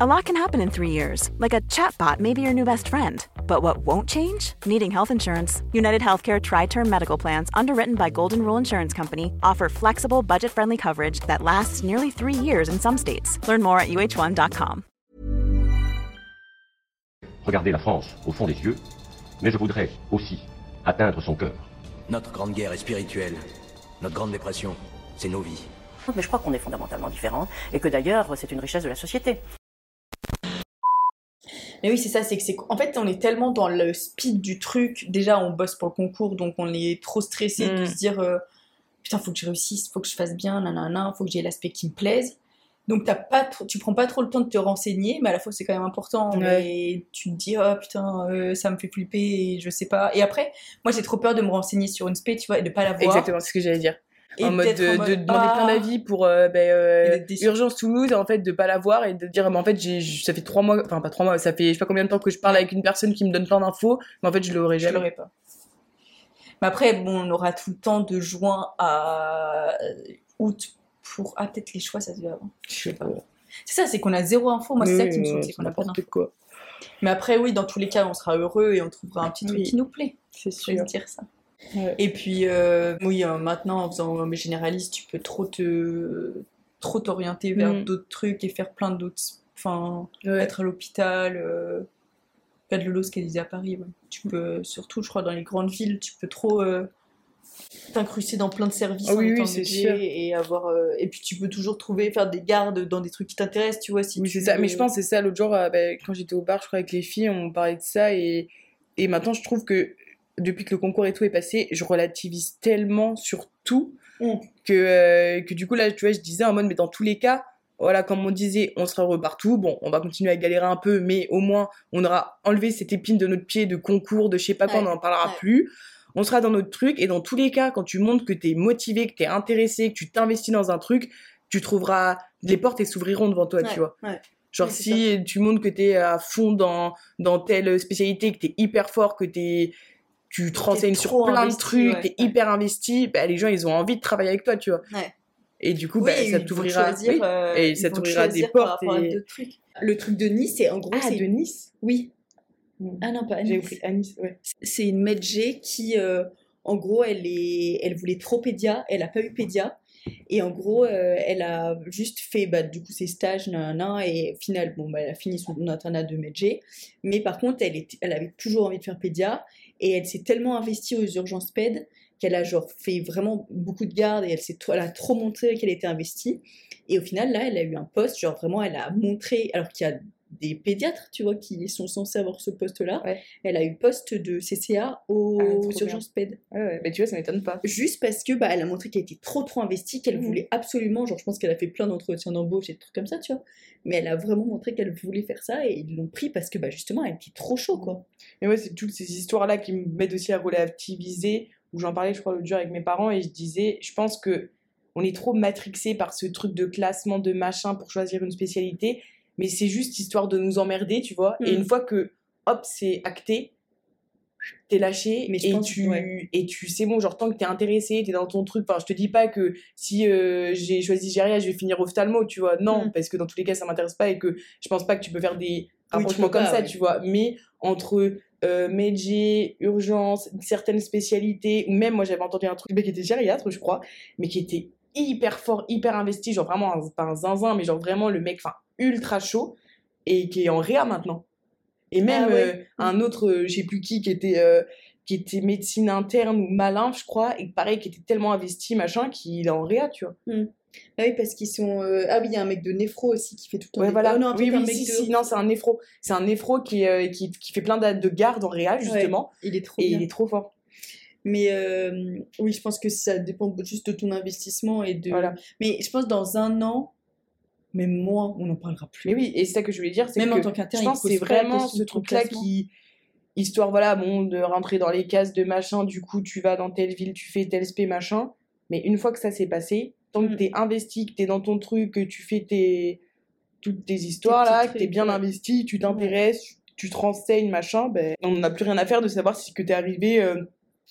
A lot can happen in three years, like a chatbot may be your new best friend. But what won't change? Needing health insurance. United Healthcare Tri Term Medical Plans, underwritten by Golden Rule Insurance Company, offer flexible, budget friendly coverage that lasts nearly three years in some states. Learn more at uh1.com. Regardez la France au fond des yeux, mais je voudrais aussi atteindre son cœur. Notre grande guerre est spirituelle. Notre grande dépression, c'est nos vies. Mais je crois qu'on est fondamentalement différents et que d'ailleurs, c'est une richesse de la société. Mais oui, c'est ça, c'est que c'est en fait on est tellement dans le speed du truc. Déjà, on bosse pour le concours, donc on est trop stressé de Mm. se dire euh, putain, faut que je réussisse, faut que je fasse bien, nanana, faut que j'ai l'aspect qui me plaise. Donc t'as pas, tu prends pas trop le temps de te renseigner, mais à la fois c'est quand même important. Mais tu te dis oh putain, euh, ça me fait flipper, et je sais pas. Et après, moi j'ai trop peur de me renseigner sur une spé, tu vois, et de pas la voir. Exactement, c'est ce que j'allais dire. Et en mode de, en de mode, demander ah. plein d'avis pour euh, ben, euh, urgence Toulouse en fait de pas l'avoir et de dire mais en fait j'ai ça fait trois mois enfin pas trois mois ça fait je sais pas combien de temps que je parle avec une personne qui me donne plein d'infos mais en fait je l'aurais Je jamais l'aurais pas. Mais après, bon, on aura tout le temps de juin à août pour. Ah, peut-être les choix, ça se fait avant. Je sais pas. C'est ça, c'est qu'on a zéro info. Moi, c'est ça qui me saoule, c'est qu'on a pas d'info. quoi Mais après, oui, dans tous les cas, on sera heureux et on trouvera un petit truc qui nous plaît. c'est Je sûr dire ça. Ouais. Et puis, euh, oui, euh, maintenant, en faisant mes généralistes, tu peux trop te trop t'orienter vers Mm. d'autres trucs et faire plein d'autres. Enfin, Ouais. être à l'hôpital. Euh... Pas de Lolo, ce qu'elle disait à Paris. ouais. Tu peux, surtout, je crois, dans les grandes villes, tu peux trop euh, t'incruster dans plein de services en oui, c'est sûr. et avoir. euh, Et puis, tu peux toujours trouver, faire des gardes dans des trucs qui t'intéressent, tu vois. Si oui tu c'est ça mais je pense que c'est ça l'autre jour euh, ben, quand j'étais au bar je crois avec les filles on parlait de ça et et maintenant je trouve que depuis que le concours et tout est passé je relativise tellement sur tout Mm. que euh, que du coup là tu vois je disais en mode mais dans tous les cas voilà, comme on disait, on sera heureux partout. Bon, on va continuer à galérer un peu, mais au moins, on aura enlevé cette épine de notre pied de concours, de je sais pas quoi, on n'en parlera ouais. plus. On sera dans notre truc, et dans tous les cas, quand tu montres que t'es motivé, que t'es intéressé, que tu t'investis dans un truc, tu trouveras, les portes elles s'ouvriront devant toi, Ouais, tu vois. Genre, si tu montres que t'es à fond dans, dans telle spécialité, que t'es hyper fort, que t'es, tu te renseignes sur plein de trucs, ouais, t'es ouais. hyper investi, bah, les gens, ils ont envie de travailler avec toi, tu vois. Ouais. Et du coup, Oui, bah, ça t'ouvrira, oui. euh, et ça t'ouvrira des portes. et- trucs. Le truc de Nice, c'est en gros. Ah, c'est de Nice Oui. Hmm. Ah non, pas à J'ai Nice. pris à Nice, ouais. C'est une medjay qui, euh, en gros, elle, est... elle voulait trop pédia, elle a pas eu pédia. Et en gros, euh, elle a juste fait bah, du coup ses stages, nanana, et au final, bon, bah, elle a fini son internat de medjay. Mais par contre, elle, était... elle avait toujours envie de faire pédia. Et elle s'est tellement investie aux urgences PED qu'elle a genre fait vraiment beaucoup de garde et elle, s'est elle a trop montré qu'elle était investie. Et au final, là, elle a eu un poste, genre vraiment, elle a montré, alors qu'il y a des pédiatres, tu vois, qui sont censés avoir ce poste-là. Ouais. Elle a eu poste de CCA aux Ah, urgences PED. Ouais, ouais. Mais tu vois, ça m'étonne pas. Juste parce que bah, elle a montré qu'elle était trop trop investie, qu'elle Mhm. voulait absolument, genre je pense qu'elle a fait plein d'entretiens d'embauche et des trucs comme ça, tu vois. Mais elle a vraiment montré qu'elle voulait faire ça et ils l'ont pris parce que bah, justement elle était trop chaud quoi. Mais moi, c'est toutes ces histoires-là qui m'aident aussi à relativiser, où j'en parlais, je crois, l'autre jour avec mes parents, et je disais, je pense que on est trop matrixé par ce truc de classement, de machin pour choisir une spécialité, mais c'est juste histoire de nous emmerder, tu vois. Et Mm. une fois que, hop, c'est acté, t'es lâché Mais et, pense- tu, ouais. et tu c'est bon genre tant que t'es intéressé t'es dans ton truc enfin je te dis pas que si euh, j'ai choisi Géria je vais finir ophtalmo tu vois non Mm. parce que dans tous les cas ça m'intéresse pas et que je pense pas que tu peux faire des tu rapprochements peux comme pas, ça ouais. tu vois mais entre euh, médecin, urgence certaines spécialités ou même moi j'avais entendu un truc qui était gériatre je crois mais qui était hyper fort hyper investi genre vraiment un, pas un zinzin mais genre vraiment le mec enfin ultra chaud et qui est en réa maintenant. Et même Ah ouais. euh, un autre, euh, je sais plus qui, qui était, euh, qui était médecine interne ou malin, je crois, et pareil, qui était tellement investi, machin, qu'il est en réa, tu vois. Ah oui, parce qu'ils sont. euh, Ah oui, il y a un mec de néphro aussi qui fait tout le temps. Ouais, des- voilà. Oh non, oui, un oui, si, de- si, non, c'est un néphro. C'est un néphro qui, qui, qui fait plein de garde en réa, justement. Il est trop Et bien. il est trop fort. Mais oui, je pense que ça dépend juste de ton investissement et de. Voilà. Mais je pense dans un an, même moins, on n'en parlera plus. Mais oui, et c'est ça que je voulais dire, c'est Même que en tant je pense c'est vraiment ce truc-là qui, histoire, voilà, bon, de rentrer dans les cases de machin, du coup, tu vas dans telle ville, tu fais tel spé, machin. Mais une fois que ça s'est passé, tant que Mm. t'es investi, que t'es dans ton truc, que tu fais tes, toutes tes histoires là, que t'es bien investi, tu t'intéresses, tu te renseignes, machin, ben, on n'a plus rien à faire de savoir si que t'es arrivé euh,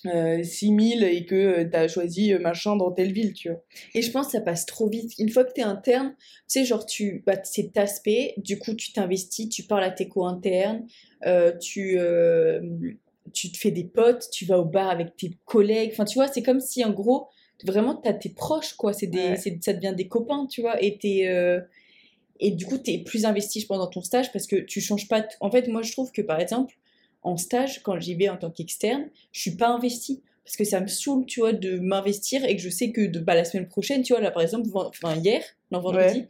euh, 6000 et que euh, t'as choisi euh, machin dans telle ville, tu vois. Et je pense que ça passe trop vite. Une fois que t'es interne, tu sais, genre, tu, bah, c'est spé, du coup, tu t'investis, tu parles à tes co-internes, euh, tu, euh, tu te fais des potes, tu vas au bar avec tes collègues. Enfin, tu vois, c'est comme si, en gros, vraiment, t'as tes proches, quoi. C'est des, Ouais. ça devient des copains, tu vois. Et t'es, et du coup, t'es plus investi, je pense, dans ton stage parce que tu changes pas. En fait, moi, je trouve que, par exemple, en stage, quand j'y vais en tant qu'externe, je suis pas investie. Parce que ça me saoule, tu vois, de m'investir et que je sais que de, bah, la semaine prochaine, tu vois, là, par exemple, enfin, hier, non, vendredi,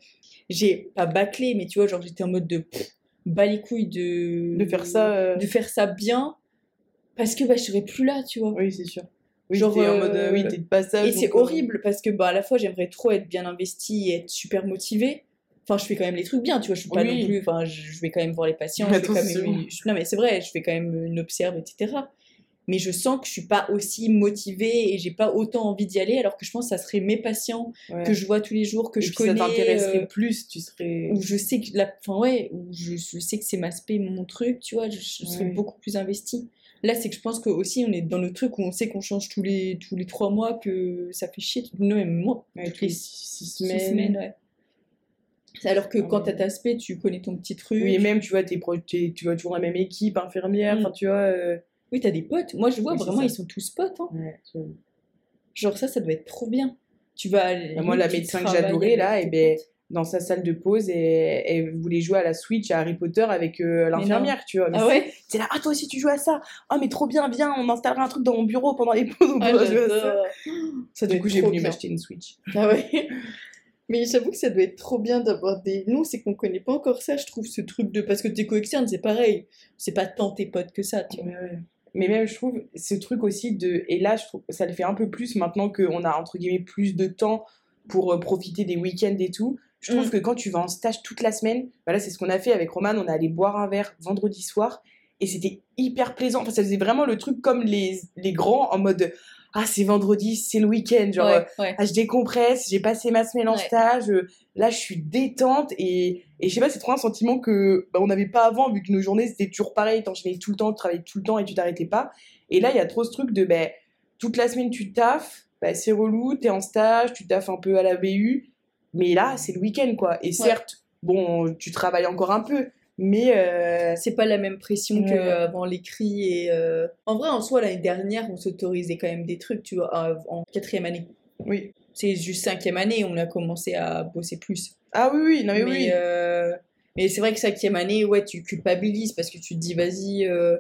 j'ai pas bâclé, mais tu vois, genre, j'étais en mode de pff, bas les couilles de... De faire ça, euh, De faire ça bien parce que, bah, je serais plus là, tu vois. Oui, c'est sûr. Oui, Genre, en euh, mode, euh, oui, t'es de passage. Et c'est horrible parce que, bah, à la fois, j'aimerais trop être bien investie et être super motivée. Enfin, je fais quand même les trucs bien, tu vois, je suis pas Oui. non plus... Enfin, je vais quand même voir les patients, je vais quand Attention. même... je- Non, mais c'est vrai, je fais quand même une observe, etc. Mais je sens que je suis pas aussi motivée et j'ai pas autant envie d'y aller, alors que je pense que ça serait mes patients ouais. que je vois tous les jours, que Et je puis ça connais, t'intéresserait euh, plus, tu serais. où je sais que la, enfin ouais, où je, je sais que c'est ma spé, mon truc, tu vois, je, je serais Ouais. beaucoup plus investie. Là, c'est que je pense que aussi on est dans le truc où on sait qu'on change tous les tous les trois mois, que ça fait chier, non même moi, Ouais, toutes tous les six, six six semaines. semaines, ouais. Alors que Ah quand t'as ta spé, tu connais ton petit truc. Oui, et même, tu vois, t'es t'es- tu vois toujours la même équipe, infirmière, enfin, tu vois. euh, Oui, t'as des potes. Moi, je vois Oui, vraiment, ils sont tous potes. Hein. ouais. Genre ça, ça doit être trop bien. Tu vas. aller- Bah, moi, la médecin que j'adorais, là, tes eh ben, potes. dans sa salle de pause, et elle voulait jouer à la Switch à Harry Potter avec euh, l'infirmière, tu vois. Mais Ah ouais? C'est là, ah, toi aussi, tu joues à ça. Ah, mais trop bien, viens, on installera un truc dans mon bureau pendant les pauses, on Ah, jouer à ça. j'adore. Ça doit Du coup, j'ai voulu m'acheter une Switch. Ah ouais? Mais j'avoue que ça doit être trop bien d'avoir des. Nous, c'est qu'on connaît pas encore ça, je trouve, ce truc de. Parce que t'es co-externe, c'est pareil. C'est pas tant tes potes que ça, tu vois. Mais, ouais. Mais même, je trouve, ce truc aussi de. Et là, je trouve ça le fait un peu plus maintenant qu'on a, entre guillemets, plus de temps pour euh, profiter des week-ends et tout. Je trouve Mm. que quand tu vas en stage toute la semaine, bah là, c'est ce qu'on a fait avec Roman. On est allé boire un verre vendredi soir et c'était hyper plaisant. Enfin, ça faisait vraiment le truc comme les, les grands en mode Ah, c'est vendredi, c'est le week-end. Genre, euh, ouais, ouais. ah, je décompresse, j'ai passé ma semaine en Ouais. stage, euh, là je suis détente et, et je sais pas, c'est trop un sentiment que bah, on n'avait pas avant vu que nos journées c'était toujours pareil, t'enchaînais tout le temps, tu travaillais tout le temps et tu t'arrêtais pas. Et là il y a trop ce truc de ben toute la semaine tu taffes, bah, c'est relou, t'es en stage, tu taffes un peu à la BU, mais là c'est le week-end quoi. Et certes, bon, tu travailles encore un peu, mais euh, C'est pas la même pression Ouais. qu'avant l'écrit. Et euh, En vrai, en soi, l'année dernière, on s'autorisait quand même des trucs, tu vois, en quatrième année. oui. C'est juste cinquième année, on a commencé à bosser plus. Ah oui, oui, non mais, mais oui. euh, mais c'est vrai que cinquième année, ouais, tu culpabilises parce que tu te dis, vas-y. euh,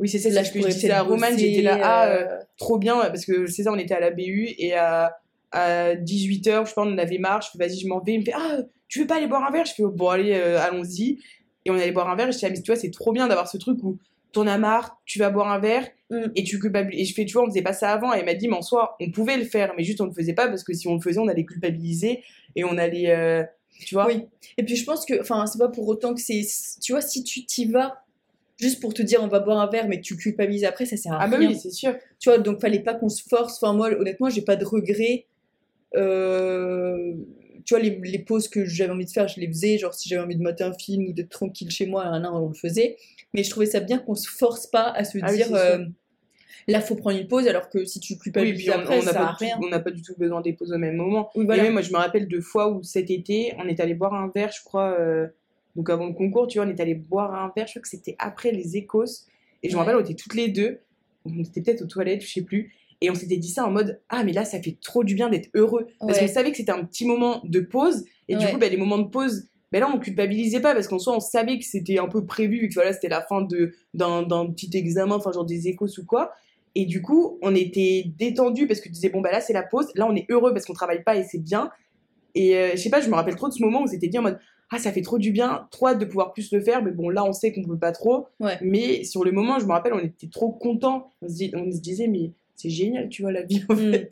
Oui, c'est ça, là, je que je disais à Roman, bosser, j'étais là, ah, euh, euh, trop bien, parce que c'est ça, on était à la BU et à, à 18h, je pense, on avait marre, je fais vas-y, je m'en vais. Il me fait, ah, tu veux pas aller boire un verre? Je fais, bon, allez, euh, allons-y. Et on allait boire un verre et je dis, ah, tu vois, c'est trop bien d'avoir ce truc où t'en as marre, tu vas boire un verre Mm. et tu culpabilises. Et je fais, tu vois, on faisait pas ça avant. Et elle m'a dit, mais en soi, on pouvait le faire, mais juste on le faisait pas parce que si on le faisait, on allait culpabiliser et on allait, euh, tu vois. Oui. Et puis je pense que, enfin, c'est pas pour autant que c'est. Tu vois, si tu t'y vas juste pour te dire on va boire un verre, mais tu culpabilises après, ça sert à Ah, bah rien. oui, c'est sûr. Tu vois, donc fallait pas qu'on se force. Enfin, moi, honnêtement, j'ai pas de regrets. Euh, Tu vois, les, les pauses que j'avais envie de faire, je les faisais. Genre, si j'avais envie de mater un film ou d'être tranquille chez moi, un an, on le faisait. Mais je trouvais ça bien qu'on se force pas à se Ah oui, dire sûr. euh, là, faut prendre une pause, alors que si tu Oui, culpabilises on après, on n'a pas, du tout- on n'a pas du tout besoin des pauses au même moment. Oui, Et même, moi, je me rappelle de fois où cet été, on est allé boire un verre, je crois, euh, donc avant le concours, tu vois, on est allé boire un verre, je crois que c'était après les écos. Et je me rappelle, on était toutes les deux, on était peut-être aux toilettes, je sais plus. Et on s'était dit ça en mode Ah, mais là, ça fait trop du bien d'être heureux. Parce Ouais. qu'on savait que c'était un petit moment de pause. Et du coup, bah, les moments de pause, Mais là, on culpabilisait pas parce qu'en soi, on savait que c'était un peu prévu, que voilà, c'était la fin de, d'un, petit examen, enfin, genre des échos ou quoi. Et du coup, on était détendu parce que tu disais, bon, bah là, c'est la pause. Là, on est heureux parce qu'on travaille pas et c'est bien. Et euh, je sais pas, je me rappelle trop de ce moment où c'était dit en mode, ah, ça fait trop du bien, trop hâte de pouvoir plus le faire. Mais bon, là, on sait qu'on peut pas trop. Ouais. Mais sur le moment, je me rappelle, on était trop contents. On se, on se disait, mais c'est génial, tu vois, la vie, en Mm. fait.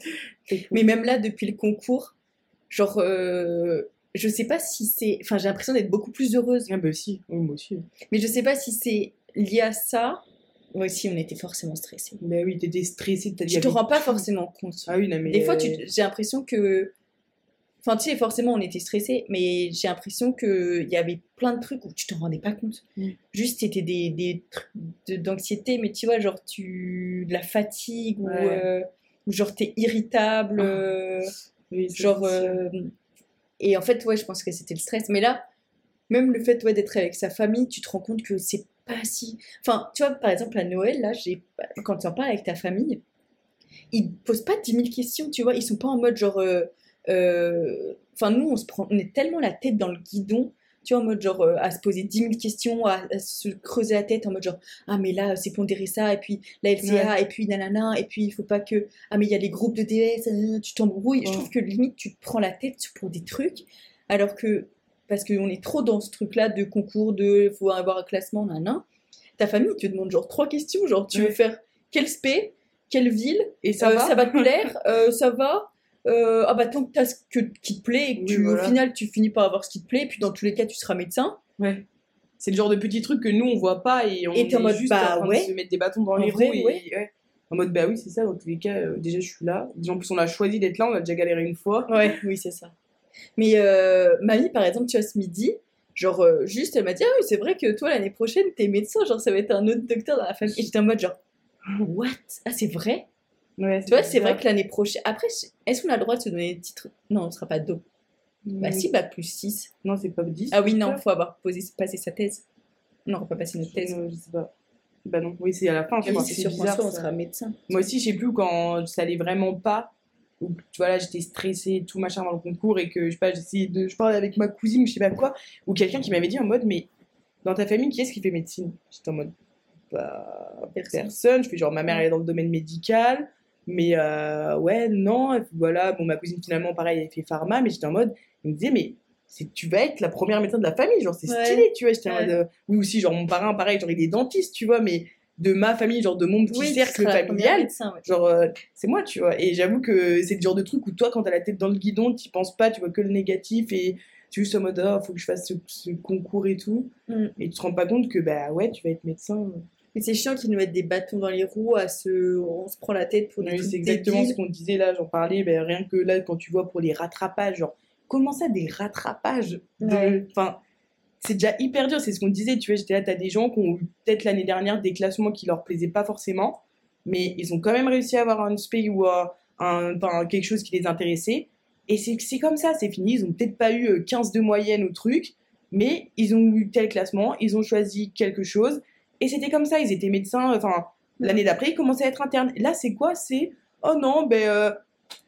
Cool. Mais même là, depuis le concours, genre, euh, je sais pas si c'est. Enfin, j'ai l'impression d'être beaucoup plus heureuse. Ah, bah si, Oui, moi aussi. Mais je sais pas si c'est lié à ça. Moi aussi, on était forcément stressés. Mais oui, t'étais stressée. t'as- Tu te rends pas forcément compte. Ah oui, non, mais. Des fois, tu- euh, j'ai l'impression que. Enfin, tu sais, forcément, on était stressés, mais j'ai l'impression qu'il y avait plein de trucs où tu t'en rendais pas compte. Mm. Juste, c'était des, des trucs d'anxiété, mais tu vois, genre, tu. de la fatigue, ou, euh, ou genre, t'es irritable. Ah. euh, oui, genre. euh, Et en fait, ouais, je pense que c'était le stress. Mais là, même le fait ouais, d'être avec sa famille, tu te rends compte que c'est pas si. Enfin, tu vois, par exemple, à Noël, là, quand tu en parles avec ta famille, ils posent pas 10 000 questions, tu vois. Ils sont pas en mode genre. euh, Enfin, nous, on, se prend... on est tellement la tête dans le guidon. Tu vois, en mode genre euh, à se poser 10 000 questions, à, à se creuser la tête en mode genre Ah, mais là, c'est pondéré ça, et puis la LCA, et puis nanana, et puis il faut pas que. Ah, mais il y a les groupes de DS, tu t'embrouilles. Je trouve que limite, tu te prends la tête pour des trucs, alors que. Parce qu'on est trop dans ce truc-là de concours, de faut avoir un classement, nanana. Ta famille te demande genre trois questions, genre tu veux faire quel spé, quelle ville, Et ça euh, va ça va te plaire, euh, ça va. Euh, ah bah tant que t'as ce que, qui te plaît et que Oui, tu, voilà. au final tu finis par avoir ce qui te plaît, et puis dans tous les cas tu seras médecin. Ouais. C'est le genre de petits trucs que nous, on voit pas et on Et est en mode, juste bah, en train ouais. de se mettre des bâtons dans les vrai, roues. Et, ouais. ouais. En mode, bah oui, c'est ça, dans tous les cas, euh, déjà je suis là. En plus, on a choisi d'être là, on a déjà galéré une fois. Ouais, oui, c'est ça. Mais euh, mamie, par exemple, tu vois, ce midi, genre, euh, juste, elle m'a dit, ah oui, c'est vrai que toi, l'année prochaine, t'es médecin, genre, ça va être un autre docteur dans la famille. Et j'étais en mode, genre, what? Ah, c'est vrai? Ouais, Tu vois, c'est vrai que l'année prochaine. Après, est-ce qu'on a le droit de se donner des titres? Non, on sera pas do. Bah, si, bac plus 6. Non, c'est pas 10. Ah oui, non, faut avoir posé, passé sa thèse. Non, on va pas passer notre thèse. Euh, je sais pas. Bah non, oui, c'est à la fin, je Oui, c'est sûr bizarre, on sera médecin. Moi aussi, je sais plus quand ça allait vraiment pas. Ou tu vois, là, j'étais stressée, tout machin dans le concours et que je sais pas, j'essayais de. Je parlais avec ma cousine, je sais pas quoi. Ou quelqu'un qui m'avait dit en mode, mais dans ta famille, qui est-ce qui fait médecine? J'étais en mode, bah, Personne. personne. Je fais genre, ma mère, elle est dans le domaine médical. Mais euh, ouais, non. Et puis voilà, bon, ma cousine, finalement, pareil, elle fait pharma. Mais j'étais en mode, il me disait, mais tu vas être la première médecin de la famille, genre, c'est Ouais. stylé, tu vois. J'étais en mode, euh, oui, aussi, genre, mon parrain, pareil, genre, il est dentiste, tu vois, mais de ma famille, genre, de mon petit Oui, cercle familial, médecin, ouais. Genre, euh, c'est moi, tu vois. Et j'avoue que c'est le genre de truc où toi, quand t'as la tête dans le guidon, t'y penses pas, tu vois que le négatif et tu es juste en mode, oh, faut que je fasse ce, ce concours et tout. Mm. Et tu te rends pas compte que, bah ouais, tu vas être médecin. Mais c'est chiant qu'ils nous mettent des bâtons dans les roues, à se... on se prend la tête pour des Oui, c'est exactement ce qu'on disait là, j'en parlais, ben, rien que là, quand tu vois pour les rattrapages, genre, comment ça, des rattrapages de... Enfin, c'est déjà hyper dur, c'est ce qu'on disait, tu vois, j'étais là, t'as des gens qui ont eu peut-être l'année dernière des classements qui leur plaisaient pas forcément, mais ils ont quand même réussi à avoir un spé ou euh, un, quelque chose qui les intéressait, et c'est comme ça, c'est fini, ils ont peut-être pas eu euh, 15 de moyenne au truc, mais ils ont eu tel classement, ils ont choisi quelque chose, et c'était comme ça, ils étaient médecins, enfin, l'année d'après, ils commençaient à être internes. Là, c'est quoi? C'est, oh non, ben, euh,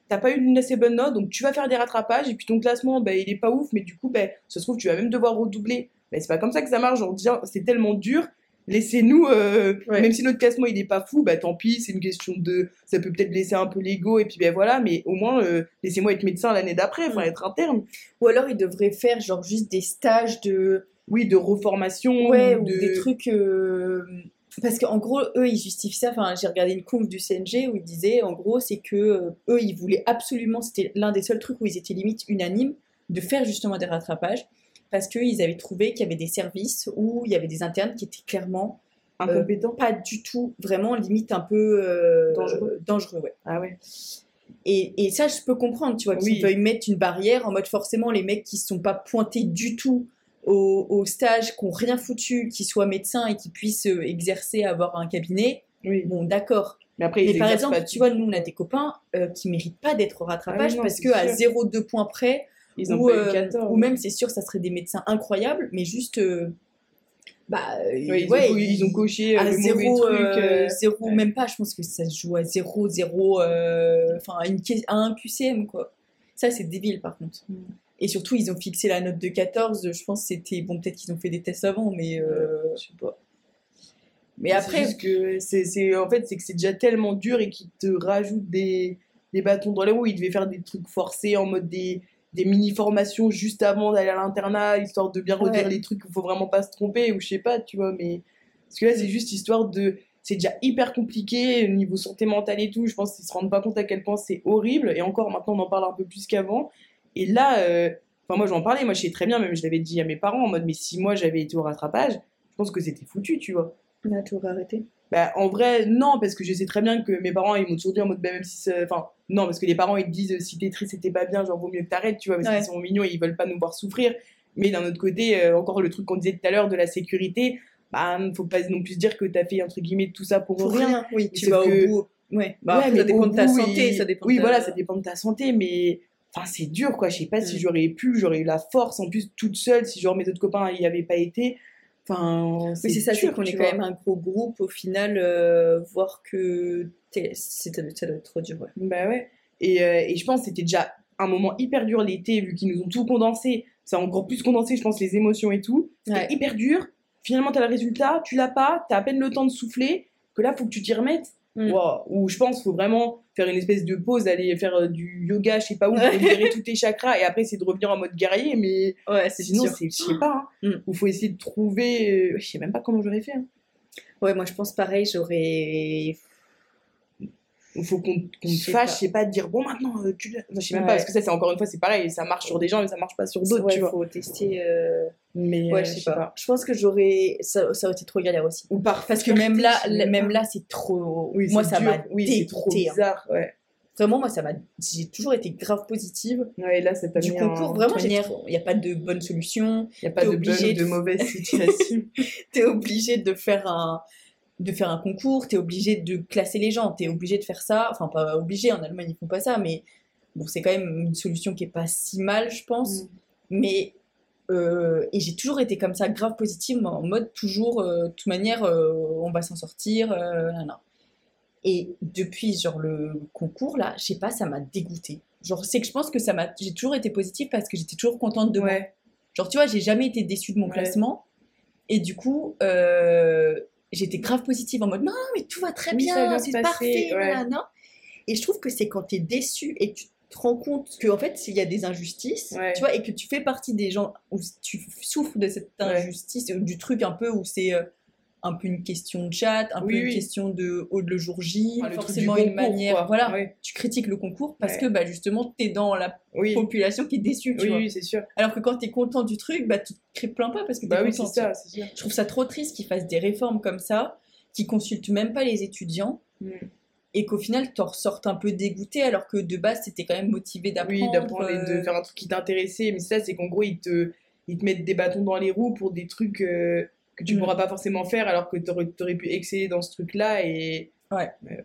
t'as pas eu une assez bonne note, donc tu vas faire des rattrapages, et puis ton classement, ben, il est pas ouf, mais du coup, ben, ça se trouve, tu vas même devoir redoubler. Ben, c'est pas comme ça que ça marche, genre, c'est tellement dur, laissez-nous, euh, Ouais. même si notre classement, il est pas fou, bah tant pis, c'est une question de, ça peut peut-être blesser un peu l'ego, et puis ben voilà, mais au moins, euh, laissez-moi être médecin l'année d'après, enfin, Mm. être interne. Ou alors ils devraient faire genre juste des stages de... Oui, de reformation, Ouais, ou ou de... des trucs... euh, Parce qu'en gros, eux, ils justifient ça. Enfin, j'ai regardé une conf du CNG où ils disaient, en gros, c'est que euh, eux, ils voulaient absolument, c'était l'un des seuls trucs où ils étaient limite unanimes, de faire justement des rattrapages. Parce qu'ils avaient trouvé qu'il y avait des services où il y avait des internes qui étaient clairement incompétent. pas du tout, vraiment limite un peu euh, Dangereux. dangereux, ouais. Ah ouais. Et, et ça, je peux comprendre, tu vois, qu'ils Oui. veuillent mettre une barrière en mode forcément les mecs qui ne sont pas pointés du tout au, au stage, qui n'ont rien foutu, qui soient médecins et qui puissent euh, exercer, avoir un cabinet, Oui. bon, d'accord. Mais après, Mais par exemple, pas tu vois, nous, on a des copains euh, qui méritent pas d'être au rattrapage Ah non, parce c'est que à sûr. 0,2 points près, Ils ont ou, pas euh, eu 14. ou même c'est sûr, ça serait des médecins incroyables, mais juste, euh, bah, euh, Ouais, ils, ont, co- ils ont coché euh, à le mauvais zéro, truc. euh, euh, zéro ouais. même pas, je pense que ça se joue à 0, 0, euh, enfin à un QCM quoi. Ça c'est débile par contre. Mm. Et surtout, ils ont fixé la note de 14. Je pense que c'était. Bon, peut-être qu'ils ont fait des tests avant, mais. euh, Je sais pas. Mais C'est après. juste que c'est, c'est- en fait, c'est que c'est déjà tellement dur et qu'ils te rajoutent des, des bâtons dans les roues. Ils devaient faire des trucs forcés en mode des, des mini-formations juste avant d'aller à l'internat, histoire de bien redire Ouais. les trucs qu'il faut vraiment pas se tromper, ou je sais pas, tu vois. Mais parce que là, c'est juste histoire de. C'est déjà hyper compliqué au niveau santé mentale et tout. Je pense qu'ils se rendent pas compte à quel point c'est horrible. Et encore maintenant, on en parle un peu plus qu'avant. Et là, euh, enfin, moi, j'en parlais. Moi, je sais très bien, même je l'avais dit à mes parents en mode, mais si moi j'avais été au rattrapage, je pense que c'était foutu, tu vois. On a tout arrêté. Bah, en vrai, non, parce que je sais très bien que mes parents, ils m'ont toujours dit en mode, bah, même si Enfin, non, parce que les parents, ils te disent, si t'es triste t'es pas bien, genre, vaut mieux que t'arrêtes, tu vois, parce Ouais. qu'ils sont mignons et ils veulent pas nous voir souffrir. Mais d'un autre côté, euh, encore le truc qu'on disait tout à l'heure de la sécurité, bah, faut pas non plus se dire que t'as fait, entre guillemets, tout ça pour, Pour rien. rien, oui, tu vas que- au bout. Ouais, bah, Ouais, mais ça dépend de ta santé, il- ça dépend Oui, de- voilà, ça dépend de ta santé, mais. Enfin, c'est dur, quoi. Je sais pas si Mm. j'aurais pu, j'aurais eu la force, en plus, toute seule, si genre mes autres copains y avaient pas été. Enfin, Oui, c'est ça, c'est qu'on est tu quand vois. même un gros groupe. Au final, euh, voir que c'est- ça doit être trop dur. Ouais. Bah ouais. Et, euh, et je pense que c'était déjà un moment hyper dur l'été, vu qu'ils nous ont tout condensé. Ça a encore plus condensé, je pense, les émotions et tout. C'était Ouais. hyper dur. Finalement, t'as le résultat, tu l'as pas, t'as à peine le temps de souffler, que là, faut que tu t'y remettes. Mm. Wow. Ou je pense faut vraiment faire une espèce de pause, aller faire euh, du yoga, je sais pas où, pour libérer tous tes chakras, et après, c'est de revenir en mode guerrier, mais Ouais, c'est sinon, je sais pas. Hein. Mm. Ou faut essayer de trouver. euh, Je sais même pas comment j'aurais fait. Hein. Ouais, moi je pense pareil, j'aurais. Ou faut qu'on, sais fâche, je sais pas, de dire bon, maintenant, euh, tu. Enfin, je sais même Ouais. pas, parce que ça, c'est encore une fois, c'est pareil, ça marche sur des gens, mais ça marche pas sur d'autres, ouais, tu vois. faut tester. euh, Mais Ouais, euh, je sais pas. Je pense que j'aurais. Ça, ça aurait été trop galère aussi. Ou par Parce que même là, même là, c'est trop. Oui, moi, ça m'a Oui, c'est trop hein. bizarre, ouais. Vraiment, moi, ça m'a. J'ai toujours été grave positive. Ouais, là, ça t'a Du concours, en vraiment, il n'y a pas de bonne solution. Il n'y a pas de bonne de de- mauvaise situation. T'es obligé de faire un de faire un concours, t'es obligé de classer les gens, t'es obligé de faire ça. Enfin, pas obligé, en Allemagne, ils font pas ça, mais bon, c'est quand même une solution qui est pas si mal, je pense. Mm. Mais. Euh, et j'ai toujours été comme ça, grave positive, en mode toujours, euh, de toute manière, euh, on va s'en sortir. nan, nan. Et depuis, genre, le concours, là, je sais pas, ça m'a dégoûtée. Genre, c'est que je pense que ça m'a. J'ai toujours été positive parce que j'étais toujours contente de moi. Ouais. Genre, tu vois, j'ai jamais été déçue de mon Ouais. classement. Et du coup, j'étais grave positive en mode non, mais tout va très Oui, bien, c'est parfait. ouais. nanana. Et je trouve que c'est quand t'es déçu et que tu te rends compte que en fait, s'il y a des injustices, Ouais. tu vois, et que tu fais partie des gens où tu souffres de cette injustice, du truc un peu où c'est euh, un peu une question de chat, un Oui, peu une question de haut de le jour J, Enfin, forcément une concours, manière, quoi. voilà, tu critiques le concours parce Ouais. que bah, justement, t'es dans la population qui est déçue, tu oui, c'est sûr. Alors que quand t'es content du truc, bah tu te plains pas parce que Bah oui, content. c'est tu vois. ça, sûr. Je trouve ça trop triste qu'ils fassent des réformes comme ça, qui consultent même pas les étudiants, Mm. Et qu'au final t'en ressortes un peu dégoûté alors que de base t'étais quand même motivé d'apprendre. Oui, d'apprendre et de euh, faire un truc qui t'intéressait. Mais ça, c'est qu'en gros, ils te, ils te mettent des bâtons dans les roues pour des trucs euh, que tu Mm. pourras pas forcément faire alors que t'aurais aurais pu exceller dans ce truc-là. Et... Ouais. Mais.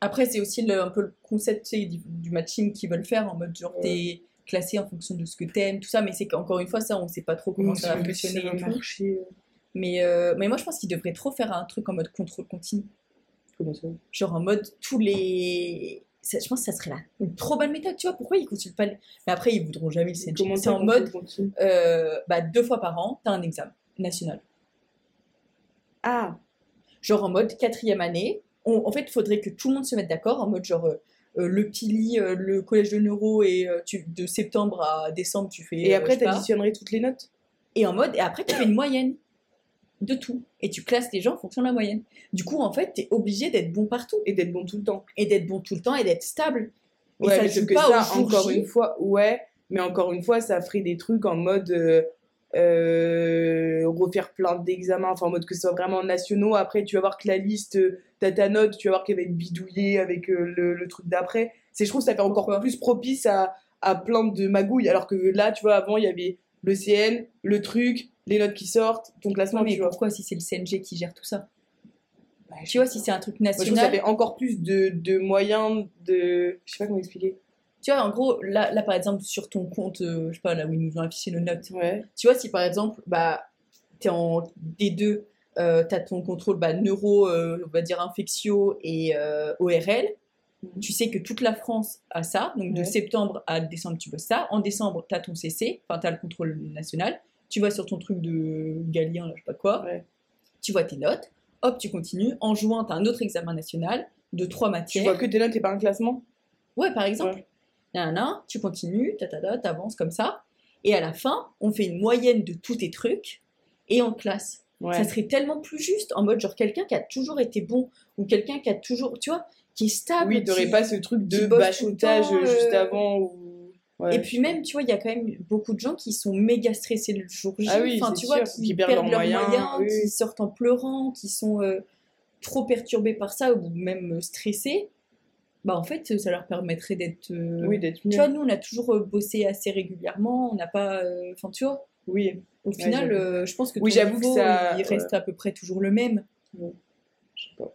Après c'est aussi le- un peu le concept tu sais, du, du matching qu'ils veulent faire en mode genre Ouais. t'es classé en fonction de ce que t'aimes, tout ça, mais c'est qu'encore une fois ça on sait pas trop comment Oui, ça va fonctionner. Mais, euh, mais moi je pense qu'ils devraient trop faire un truc en mode contrôle continu. Comment ça Genre en mode tous les. ça- Je pense que ça serait là. Une trop bonne méthode, tu vois. Pourquoi ils consultent pas. les- Mais après, ils voudront jamais le. Comment C'est en mode euh, bah, deux fois par an, t'as un examen national. Ah, Genre en mode quatrième année. on- en fait, il faudrait que tout le monde se mette d'accord en mode genre. euh, euh, le Pili, euh, le collège de neuro, et tu, de septembre à décembre, tu fais. et après, pas. t'additionnerais toutes les notes? Et en mode, et après, tu fais une moyenne de tout. Et tu classes les gens en fonction de la moyenne. Du coup, en fait, tu es obligé d'être bon partout. et d'être bon tout le temps. Et d'être bon tout le temps et d'être stable. Et Ouais, ça mais que pas ça, encore une fois, ouais, mais encore une fois, ça ferait des trucs en mode euh, euh, refaire plein d'examens, enfin en mode que ce soit vraiment nationaux. Après, tu vas voir que la liste, euh, t'as ta note, tu vas voir qu'elle va être bidouillée avec euh, le, le truc d'après. C'est, je trouve, que ça fait encore Pourquoi plus propice à, à plein de magouilles. Alors que là, tu vois, avant, il y avait le CN, le truc, les notes qui sortent, ton classement, mais vois. pourquoi si c'est le CNG qui gère tout ça? Bah, Tu vois, si c'est un truc Moi, je trouve que ça national. fait encore plus de, de moyens de. Je sais pas comment expliquer. Tu vois, en gros, là, là, par exemple, sur ton compte, euh, je sais pas, là où ils nous ont affiché nos notes. Ouais. Tu vois, si par exemple, bah, t'es en D2, euh, t'as ton contrôle bah, neuro, euh, on va dire infectio et euh, ORL, Mhm. Tu sais que toute la France a ça, donc de Ouais. septembre à décembre, tu bosses ça. En décembre, tu as ton CC, enfin, tu as le contrôle national. Tu vas sur ton truc de Galien, là, je sais pas quoi. Ouais. Tu vois tes notes. Hop, tu continues. En juin, tu as un autre examen national de trois Tu matières. vois que tes notes et pas un classement? Ouais, par exemple. Ouais. Nanana, tu continues, tatata, t'avances comme ça. Et à la fin, on fait une moyenne de tous tes trucs et on classe. Ouais. Ça serait tellement plus juste en mode genre quelqu'un qui a toujours été bon ou quelqu'un qui a toujours, tu vois, qui est stable. Oui, t'aurais qui- pas ce truc de bachotage temps, juste euh, avant ou. Ouais. Et puis même, tu vois, il y a quand même beaucoup de gens qui sont méga stressés le jour J. Ah oui, enfin, tu vois, qui, qui perdent leurs moyens, moyens, oui. qui sortent en pleurant, qui sont euh, trop perturbés par ça ou même euh, stressés. Bah en fait, ça leur permettrait d'être... euh, Oui, d'être Tu vois, nous, on a toujours bossé assez régulièrement. On n'a pas... Enfin, tu vois, Oui. au final, je pense que Oui, j'avoue que ça- il reste ouais. à peu près toujours le même. Je sais pas.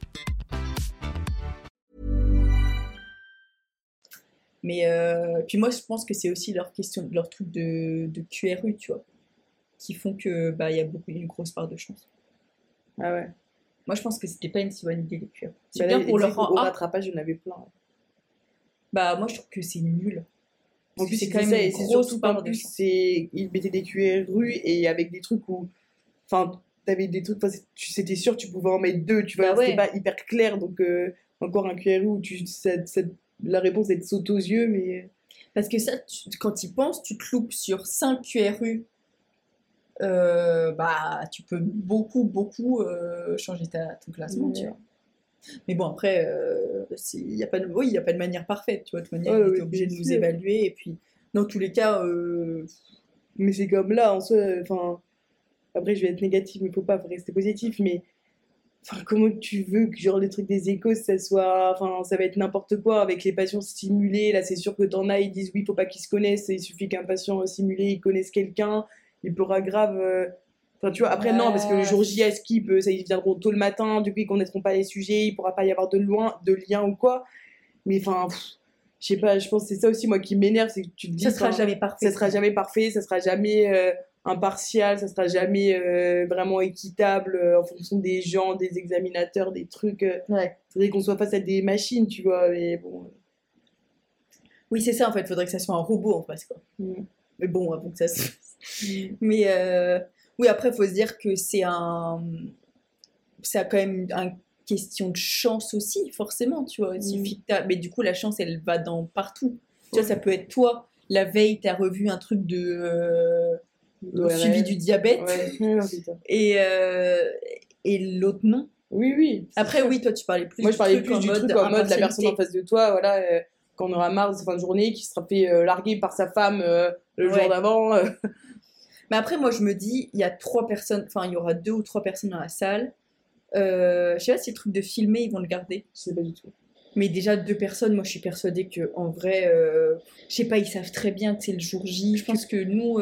Mais euh, puis moi, je pense que c'est aussi leur question, leur truc de, de QRU, tu vois, qui font que bah il y a beaucoup, une grosse part de chance. Ah ouais. Moi, je pense que c'était pas une si bonne idée les QRU. C'est bien pour leur dit qu'au rang A. rattrapage, il y en avait plein. Bah moi, je trouve que c'est nul. En plus, c'est quand même une grosse surtout part de plus, chance. c'est... ils mettaient des QRU et avec des trucs où. Enfin, t'avais des trucs, tu- c'était sûr, tu pouvais en mettre deux, tu vois, Bah c'était pas hyper clair, donc euh, encore un QRU où tu, ça- ça- la réponse, elle te saute aux yeux, mais. Parce que ça, tu- quand tu y penses, tu te loupes sur 5 QRU. euh, bah, tu peux beaucoup, beaucoup euh, changer ta, ton classement, tu vois. Mais bon, après, euh, il n'y a, pas de- oui, il y a pas de manière parfaite, tu vois. De toute manière, obligés de nous évaluer. Et puis, dans tous les cas, euh, Mais c'est comme là, en soi, enfin. Après, je vais être négatif, mais faut pas rester positif, mais. Enfin, comment tu veux que, genre, les trucs des échos, ça soit. Enfin, ça va être n'importe quoi avec les patients simulés. Là, c'est sûr que t'en as, ils disent oui, faut pas qu'ils se connaissent. Il suffit qu'un patient simulé, il connaisse quelqu'un. Il pourra grave. euh, Enfin, tu vois, après, non, parce que le jour J, à skip, euh, ça, ils viendront tôt le matin, du coup, ils connaîtront pas les sujets, il pourra pas y avoir de, loin, de lien ou quoi. Mais enfin, je sais pas, je pense que c'est ça aussi, moi, qui m'énerve, c'est que tu te dis. ça sera jamais parfait. ça sera jamais parfait, ça sera jamais euh, impartial, ça sera jamais euh, vraiment équitable euh, en fonction des gens, des examinateurs, des trucs. euh. Ouais. Faudrait qu'on soit face à des machines, tu vois, mais bon. Oui, c'est ça, en fait. Il faudrait que ça soit un robot en face, quoi. Mm. Mais bon, avant que ça se Mais euh, oui, après, il faut se dire que c'est un. C'est quand même une question de chance aussi, forcément, tu vois. Mm. t'as- Mais du coup, la chance, elle va dans partout. Tu vois, ça peut être toi, la veille, tu as revu un truc de. Ouais, suivi ouais. du diabète. Et, euh, et l'autre, non. Oui, oui. Après, sûr. oui, toi, tu parlais plus Moi, je parlais plus du mode truc en mode la personne en face de toi, voilà, euh, quand on aura marre de sa fin de journée, qui sera fait euh, larguer par sa femme euh, le Ouais. jour d'avant. euh. Mais après, moi, je me dis, il y a trois personnes, enfin, il y aura deux ou trois personnes dans la salle. Je sais pas si le truc de filmer, ils vont le garder. Je sais pas du tout. Mais déjà, deux personnes, moi, je suis persuadée que en vrai, je sais pas, ils savent très bien que c'est le jour J. Je pense que nous,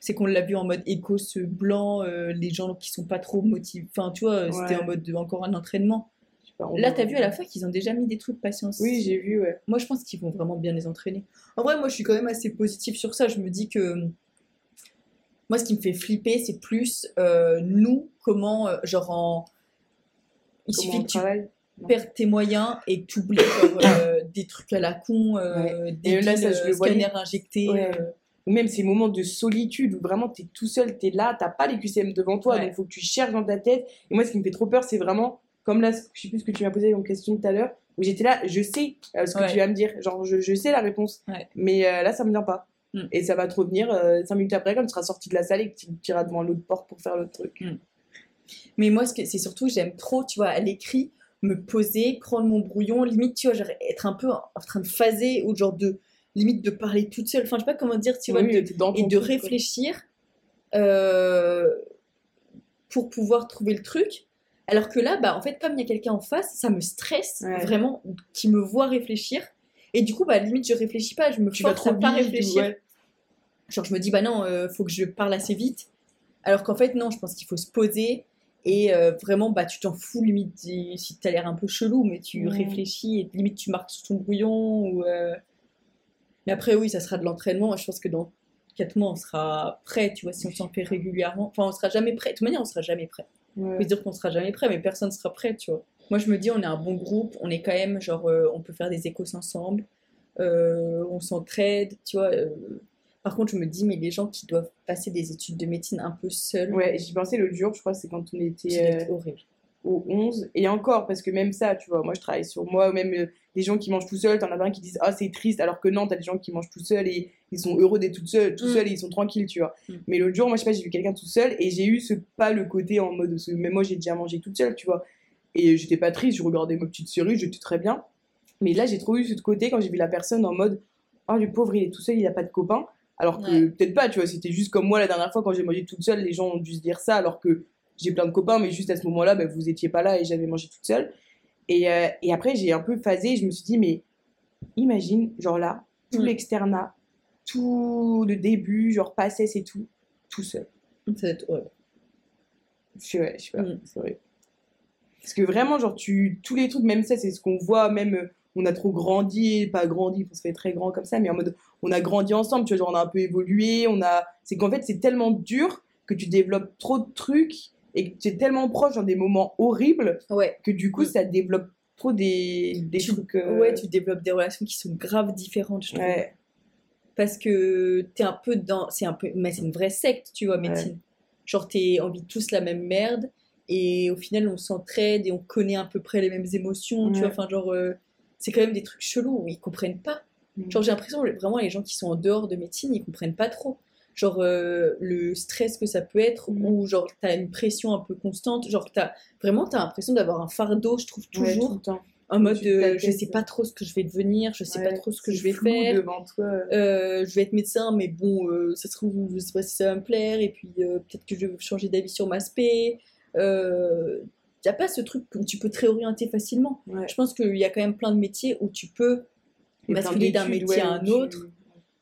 c'est qu'on l'a vu en mode écos blanc, euh, les gens qui sont pas trop motivés. Enfin, tu vois, c'était Ouais. en mode de- encore un entraînement. Là, t'as vu à la fin qu'ils ont déjà mis des trucs patience. Oui, j'ai vu, ouais. Moi, je pense qu'ils vont vraiment bien les entraîner. En vrai, moi, je suis quand même assez positive sur ça. Je me dis que. Moi, ce qui me fait flipper, c'est plus euh, nous, comment, euh, genre en. Il Comment suffit que tu travaille. perds tes moyens et que tu oublies genre, euh, des trucs à la con, euh, des Et là, ça, je le voyais. scanners injectés. Ouais. Ou même ces moments de solitude où vraiment t'es tout seul, t'es là, t'as pas les QCM devant toi, Ouais. donc faut que tu cherches dans ta tête. Et moi, ce qui me fait trop peur, c'est vraiment comme là, je sais plus ce que tu m'as posé comme question tout à l'heure, où j'étais là, je sais euh, ce que Ouais. tu vas me dire, genre je, je sais la réponse, Ouais. mais euh, là ça me vient pas. Mm. Et ça va te revenir euh, cinq minutes après quand tu seras sorti de la salle et que tu tu iras devant l'autre porte pour faire l'autre truc. Mais moi, ce que- c'est surtout, j'aime trop, tu vois, à l'écrit, me poser, prendre mon brouillon, limite, tu vois, genre, être un peu en train de phaser ou genre de, limite, de parler toute seule. Enfin, je sais pas comment dire, tu vois, Oui, de- t'es dans et de truc, réfléchir euh, pour pouvoir trouver le truc. Alors que là, bah, en fait, comme il y a quelqu'un en face, ça me stresse Ouais. vraiment, qui me voit réfléchir. Et du coup, bah, limite, je réfléchis pas, je me Tu vas force à trop pas réfléchir. ouais. Genre, je me dis, bah non, euh, faut que je parle assez vite. Alors qu'en fait, non, je pense qu'il faut se poser et euh, vraiment, bah, tu t'en fous limite si si t'as l'air un peu chelou, mais tu Ouais. réfléchis et limite tu marques sur ton brouillon. Ou, euh, Mais après, oui, ça sera de l'entraînement. Je pense que dans 4 mois, on sera prêt, tu vois, si on s'en fait régulièrement. Enfin, on sera jamais prêt. De toute manière, on sera jamais prêt. Ouais. On peut se dire qu'on sera jamais prêt, mais personne sera prêt, tu vois. Moi, je me dis, on est un bon groupe, on est quand même, genre, euh, on peut faire des écos ensemble, euh, on s'entraide, tu vois. euh. Par contre, je me dis, mais les gens qui doivent passer des études de médecine un peu seuls, Ouais, j'y pensais l'autre jour, je crois, c'est quand on était horrible. au 11. Et encore, parce que même ça, tu vois, moi je travaille sur moi, même des gens qui mangent tout seuls, t'en as plein qui disent Ah, c'est triste, alors que non, t'as des gens qui mangent tout seuls et ils sont heureux d'être tout seuls, tout Mm. seuls et ils sont tranquilles, tu vois. Mm. Mais l'autre jour, moi je sais pas, j'ai vu quelqu'un tout seul et j'ai eu ce pas le côté en mode, même moi j'ai déjà mangé toute seule, tu vois. Et j'étais pas triste, je regardais ma petite série, j'étais très bien. Mais là, j'ai trop eu ce côté quand j'ai vu la personne en mode Oh, le pauvre, il est tout seul, il a pas de copain. Alors que Ouais. peut-être pas, tu vois, c'était juste comme moi la dernière fois quand j'ai mangé toute seule, les gens ont dû se dire ça, alors que j'ai plein de copains, mais juste à ce moment-là, bah, vous étiez pas là et j'avais mangé toute seule. Et, euh, et après, j'ai un peu phasé, je me suis dit, mais imagine, genre là, tout Mm. l'externat, tout le début, genre passesse et tout, tout seul. Être horrible. Je sais, ouais, je sais pas, Mm. c'est vrai. Parce que vraiment, genre, tu, tous les trucs, même ça, c'est ce qu'on voit, même euh, on a trop grandi, pas grandi, on se fait très grand comme ça, mais en mode, on a grandi ensemble, tu vois, genre, on a un peu évolué, on a. C'est qu'en fait, c'est tellement dur que tu développes trop de trucs et que tu es tellement proche dans des moments horribles Ouais. que du coup, ça développe trop des, des Tu- trucs. euh, Ouais, tu développes des relations qui sont grave différentes, je trouve. ouais. Parce que t'es un peu dans. C'est un peu. Mais c'est une vraie secte, tu vois, médecine. Genre, t'es on vit tous la même merde. Et au final, on s'entraide et on connaît à peu près les mêmes émotions, tu Ouais. vois. Enfin, genre, euh, c'est quand même des trucs chelous où ils comprennent pas. Mm. Genre, j'ai l'impression, vraiment, les gens qui sont en dehors de médecine, ils comprennent pas trop. Genre, euh, le stress que ça peut être, Mm. ou genre, t'as une pression un peu constante. Genre, t'as vraiment, t'as l'impression d'avoir un fardeau, je trouve, Ouais, toujours. tout le temps. en mode, au-dessus de euh, je sais pas trop ce que je vais devenir, je sais Ouais, pas trop ce que je vais faire. devant toi. Euh, je vais être médecin, mais bon, euh, ça se trouve, je sais pas si ça va me plaire, et puis euh, peut-être que je vais changer d'avis sur ma spé. Euh, y a pas ce truc où tu peux te réorienter facilement. Ouais. Je pense qu'il y a quand même plein de métiers où tu peux basculer d'un métier ouais, à un tu- autre,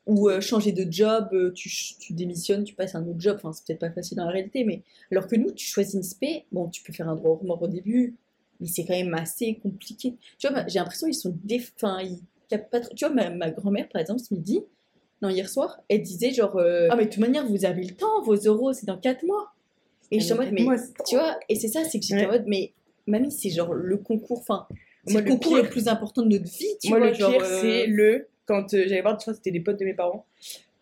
ou euh, changer de job, euh, tu, démissionnes, tu passes à un autre job. Enfin, c'est peut-être pas facile dans la réalité, mais alors que nous, tu choisis une spé, bon, tu peux faire un droit au remords au début, mais c'est quand même assez compliqué. Tu vois, bah, j'ai l'impression qu'ils sont déf... enfin, ils capent pas trop. Tu vois, ma, ma grand-mère, par exemple, ce midi, non, hier soir, elle disait genre, euh, ah, mais de toute manière, vous avez le temps, vos euros, c'est dans 4 mois. Et je suis en mode, mais Moi, tu vois, et c'est ça, c'est que j'étais en Ouais. mode, mais mamie, c'est genre le concours, enfin, c'est le concours pire- le plus important de notre vie, tu Moi, vois, le genre, pire, euh, c'est le. Quand euh, j'allais voir, tu vois, c'était des potes de mes parents.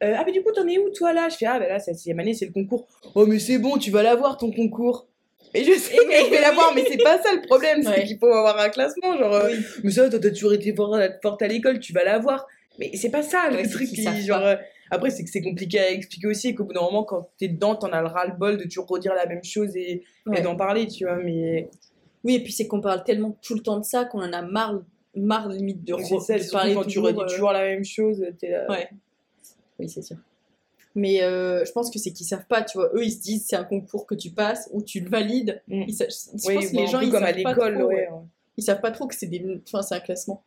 Euh, ah, mais du coup, t'en es où, toi, là? Je fais, ah, ben là, c'est la sixième année, c'est le concours. Oh, mais c'est bon, tu vas l'avoir, ton concours. Et je sais que je vais l'avoir, mais c'est pas ça le problème, c'est Ouais. qu'il faut avoir un classement. Genre, euh, Oui. mais ça, t'as toujours été fort- forte à l'école, tu vas l'avoir. Mais c'est pas ça, le truc. qui, genre, pas. après, c'est que c'est compliqué à expliquer aussi, et qu'au bout d'un moment, quand t'es dedans, t'en as le ras-le-bol de toujours redire la même chose et, et d'en parler, tu vois. Mais Oui, et puis c'est qu'on parle tellement tout le temps de ça qu'on en a marre, marre limite de, c'est re- ça, de parler quand tu toujours, redis euh, toujours la même chose, t'es là. Ouais. Oui, c'est sûr. Mais euh, je pense que c'est qu'ils savent pas, tu vois. Eux, ils se disent c'est un concours que tu passes ou tu le valides. Mm. Ils sa- je Oui, pense que bon, les gens, ils comme à savent pas l'école, trop, ouais. Ils savent pas trop que c'est des... enfin, c'est un classement.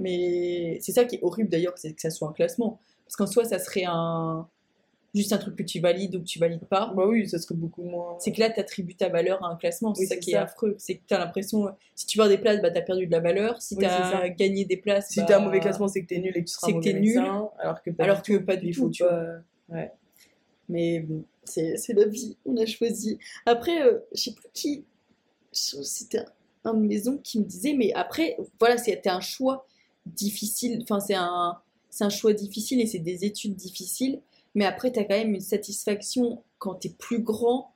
Mais c'est ça qui est horrible d'ailleurs, c'est que ça soit un classement. Parce qu'en soi, ça serait un juste un truc que tu valides ou que tu valides pas. Bah oui, ça serait beaucoup moins. C'est que là, tu attribues ta valeur à un classement. C'est Oui, ça qui est affreux. C'est que tu as l'impression, si tu perds des places, bah, tu as perdu de la valeur. Si Oui, tu as gagné des places, Si bah, t'as un mauvais classement, c'est que t'es nul et que tu seras un que mauvais nul. alors que pas Alors du que tout. pas du tout, tu pas. Ouais. Mais bon, c'est la vie, on a choisi. Après, euh, je sais plus qui, c'était un de mes oncles qui me disait, mais après, voilà, c'était un choix difficile, enfin, c'est un, c'est un choix difficile et c'est des études difficiles, mais après, tu as quand même une satisfaction quand tu es plus grand.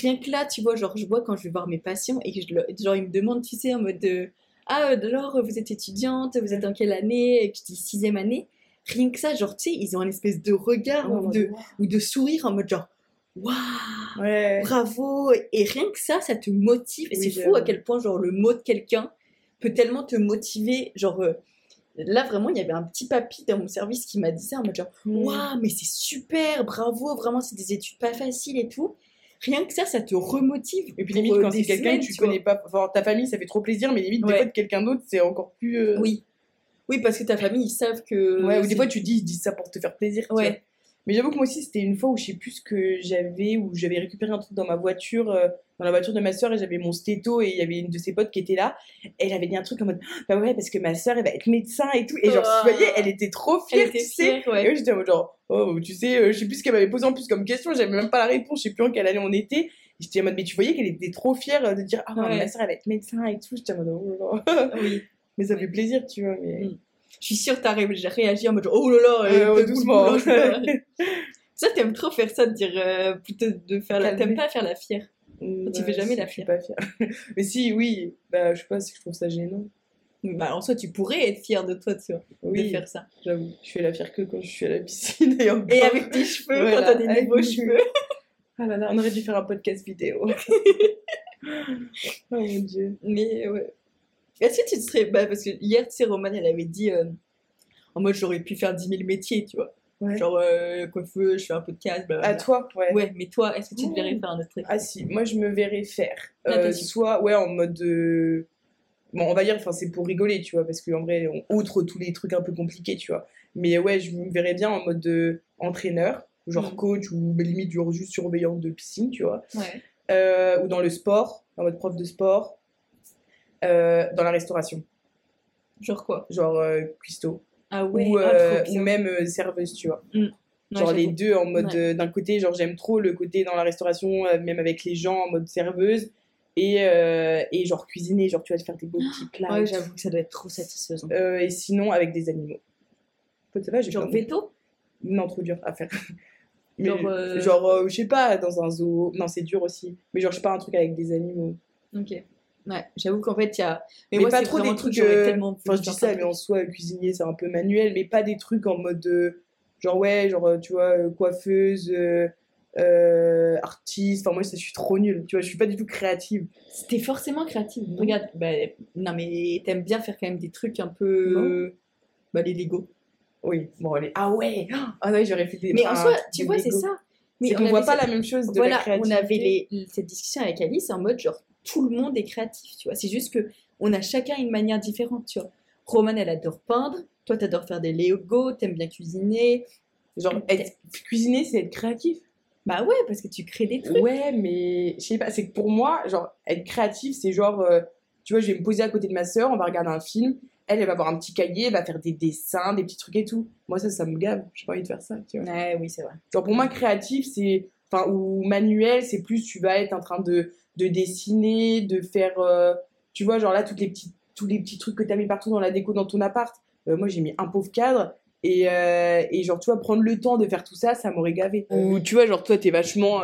rien que là, tu vois, genre, je vois quand je vais voir mes patients et que je, le- genre, ils me demandent, tu sais, en mode de, ah, euh, alors, vous êtes étudiante, vous êtes en quelle année? Et que je dis sixième année. Rien que ça, genre, tu sais, ils ont un espèce de regard Oh, ou, de, ou de sourire en mode genre, waouh, Ouais. bravo. Et rien que ça, ça te motive. Et Oui, c'est fou à quel point, genre, le mot de quelqu'un peut tellement te motiver. Genre, euh, là, vraiment, il y avait un petit papy dans mon service qui m'a dit ça en mode genre, Mm. waouh, mais c'est super, bravo, vraiment, c'est des études pas faciles et tout. Rien que ça, ça te remotive. Et puis limite, euh, quand des c'est quelqu'un que tu connais pas, enfin, ta famille, ça fait trop plaisir, mais limite, des Ouais. fois, de quelqu'un d'autre, c'est encore plus. euh, Oui. Oui, parce que ta famille, ils savent que. Ouais, ou des fois, tu dis, ils disent ça pour te faire plaisir. tu Ouais. vois. Mais j'avoue que moi aussi, c'était une fois où je sais plus ce que j'avais, où j'avais récupéré un truc dans ma voiture, euh, dans la voiture de ma soeur, et j'avais mon stéto, et il y avait une de ses potes qui était là. Et elle avait dit un truc en mode, bah ouais, parce que ma soeur, elle va être médecin et tout. Et genre, Oh. tu voyais, elle était trop fière, était tu sais. fière, ouais. Et moi, j'étais en mode genre, oh, tu sais, euh, je sais plus ce qu'elle m'avait posé en plus comme question, j'avais même pas la réponse, je sais plus en quelle année on était. J'étais en mode, mais tu voyais qu'elle était trop fière de dire, ah, Ouais. ma soeur, elle va être médecin et tout. J'étais en mode, oh là là. Oui. Mais ça fait plaisir, tu vois. Mais... Mm. Je suis sûre que t'as ré- réagi en mode oh là là, Euh, ouais, de doucement. Ça, t'aimes trop faire ça, de dire, euh, plutôt de faire la... T'aimes pas faire la fière. Mm, Tu bah, fais jamais si, la je suis fière. pas fière. mais si, oui, bah, je sais pas, que je trouve ça gênant. Bah, en soi, tu pourrais être fière de toi, tu vois, de Oui, faire ça. j'avoue. Je fais la fière que quand je suis à la piscine. Et, encore. Et avec tes cheveux, Voilà, quand t'as des nouveaux cheveux. Ah là là, on aurait dû faire un podcast vidéo. oh mon dieu. Mais ouais. Est-ce que tu te serais. Bah, parce que hier, tu sais, Romane, elle avait dit. euh, En mode, j'aurais pu faire 10 000 métiers, tu vois. Ouais. Genre, euh, je fais un podcast, blablabla. À toi, ouais. Ouais, mais toi, est-ce que tu te verrais Mmh. faire un autre truc? Ah si, moi je me verrais faire. Ah, euh, soit, ouais, en mode. euh, Bon, on va dire, enfin, c'est pour rigoler, tu vois, parce qu'en vrai, on- outre tous les trucs un peu compliqués, tu vois. Mais ouais, je me verrais bien en mode euh, entraîneur, genre Mm. coach ou limite genre juste surveillant de piscine, tu vois. Ouais. Euh, ou dans le sport, en mode prof de sport. Euh, dans la restauration, Genre quoi? Genre euh, cuistot. Ah ouais, ou, ah, euh, ou même euh, serveuse, tu vois. Ouais, Genre les deux en mode Ouais. d'un côté genre j'aime trop le côté dans la restauration même avec les gens en mode serveuse et, et genre cuisiner genre tu vas te faire des beaux petits plats Ouais, et tout. j'avoue que ça doit être trop satisfaisant. Et sinon avec des animaux ça va Genre veto? Non trop dur à faire mais Genre, euh, genre euh, je sais pas dans un zoo non c'est dur aussi mais genre je sais pas un truc avec des animaux Ok. Ouais, j'avoue qu'en fait, il y a. mais, moi, pas trop des trucs euh, tellement enfin je dis ça mais en soi cuisinier c'est un peu manuel mais pas des trucs en mode euh, genre ouais genre euh, tu vois euh, coiffeuse euh, artiste enfin moi ça je suis trop nulle tu vois je suis pas du tout créative C'était forcément créatif. Regarde, bah, non mais t'aimes bien faire quand même des trucs un peu. Bah, les Lego. oui bon allez ah ouais ah ouais j'aurais fait des Mais en soi, tu vois, c'est ça. Mais on voit pas cette- la même chose de Voilà, la créativité on avait les, cette discussion avec Alice en mode genre tout le monde est créatif, tu vois. C'est juste que on a chacun une manière différente, tu vois. Romane, elle adore peindre. Toi, t'adores faire des Lego, t'aimes bien cuisiner. genre être, cuisiner c'est être créatif Bah ouais, parce que tu crées des trucs. Ouais, mais je sais pas, c'est que pour moi, genre, être créatif, c'est genre, euh, tu vois, je vais me poser à côté de ma sœur, on va regarder un film, elle, elle va avoir un petit cahier, elle va faire des dessins, des petits trucs et tout. Moi, ça, ça me gave, j'ai pas envie de faire ça, tu vois. Ouais, oui, c'est vrai. Genre, pour moi, créatif, c'est, enfin, ou manuel, c'est plus, tu vas être en train de, de dessiner, de faire, euh, tu vois, genre là, toutes les petits, tous les petits trucs que t'as mis partout dans la déco dans ton appart. Euh, moi, j'ai mis un pauvre cadre. Et, euh, et genre, tu vois, prendre le temps de faire tout ça, ça m'aurait gavé. Ou tu vois, genre, toi, t'es vachement